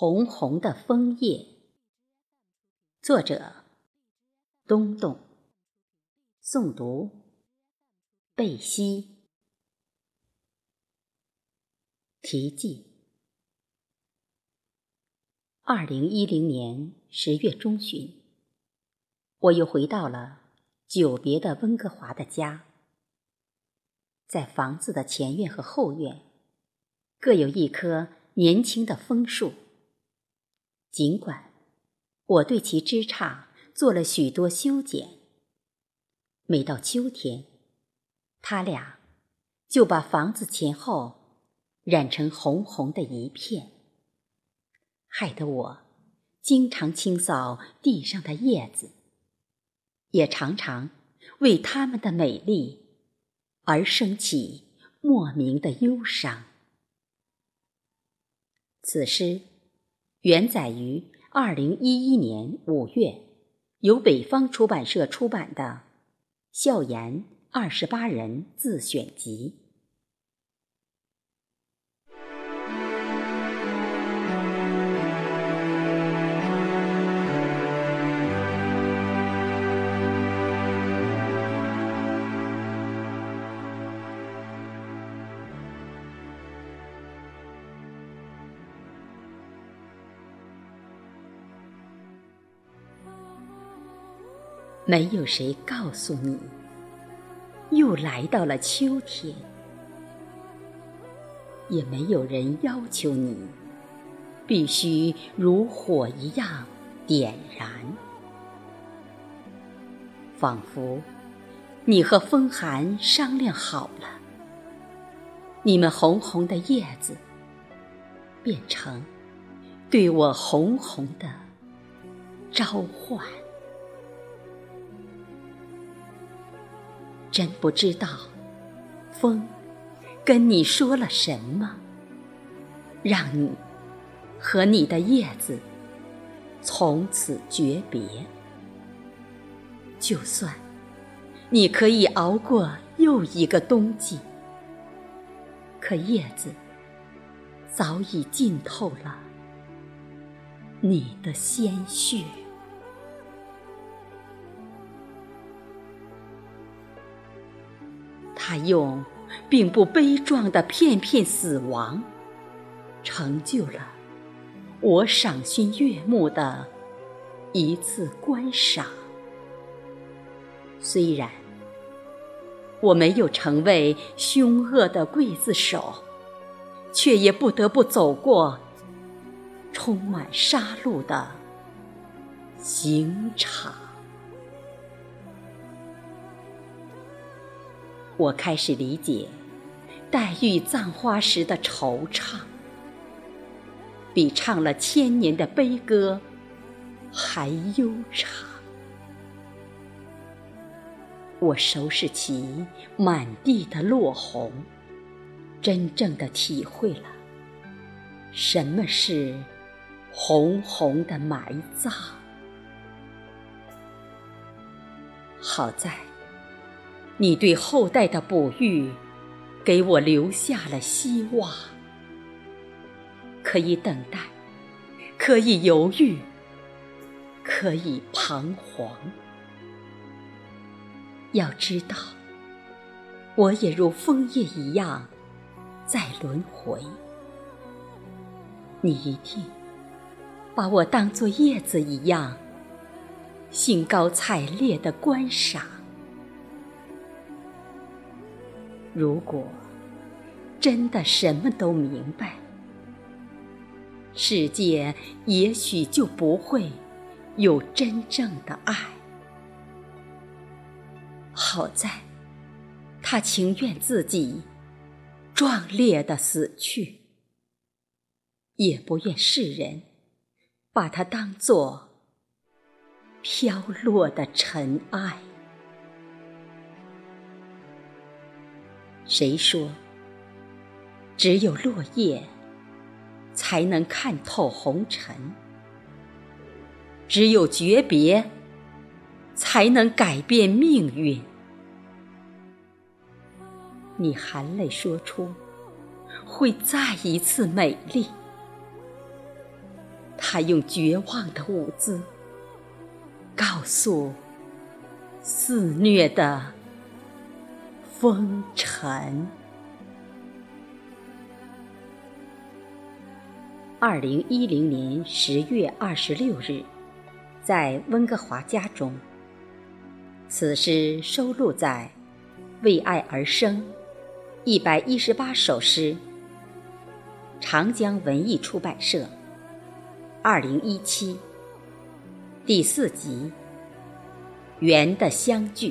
红红的枫叶，作者：东东，诵读：贝西。题记：二零一零年十月中旬，我又回到了久别的温哥华的家，在房子的前院和后院，各有一棵年轻的枫树。尽管我对其枝杈做了许多修剪，每到秋天，他俩就把房子前后染成红红的一片，害得我经常清扫地上的叶子，也常常为它们的美丽而生起莫名的忧伤。此诗。原载于二零一一年五月，由北方出版社出版的《笑言二十八人自选集》。没有谁告诉你，又来到了秋天；也没有人要求你，必须如火一样点燃。仿佛你和风寒商量好了，你们红红的叶子，变成对我红红的召唤。真不知道，风跟你说了什么，让你和你的叶子从此诀别。就算你可以熬过又一个冬季，可叶子早已浸透了你的鲜血。他用并不悲壮的片片死亡，成就了我赏心悦目的一次观赏。虽然我没有成为凶恶的刽子手，却也不得不走过充满杀戮的刑场。我开始理解黛玉葬花时的惆怅，比唱了千年的悲歌还悠长。我收拾起满地的落红，真正的体会了什么是红红的埋葬。好在。你对后代的哺育，给我留下了希望。可以等待，可以犹豫，可以彷徨。要知道，我也如枫叶一样，在轮回。你一定把我当作叶子一样，兴高采烈地观赏。如果真的什么都明白，世界也许就不会有真正的爱。好在，他情愿自己壮烈的死去，也不愿世人把他当作飘落的尘埃。谁说，只有落叶才能看透红尘？只有诀别才能改变命运？你含泪说出会再一次美丽，他用绝望的舞姿，告诉肆虐的风尘。二零一零年十月二十六日，在温哥华家中。此诗收录在《为爱而生》一百一十八首诗，长江文艺出版社，二零一七第四集《缘的相聚》。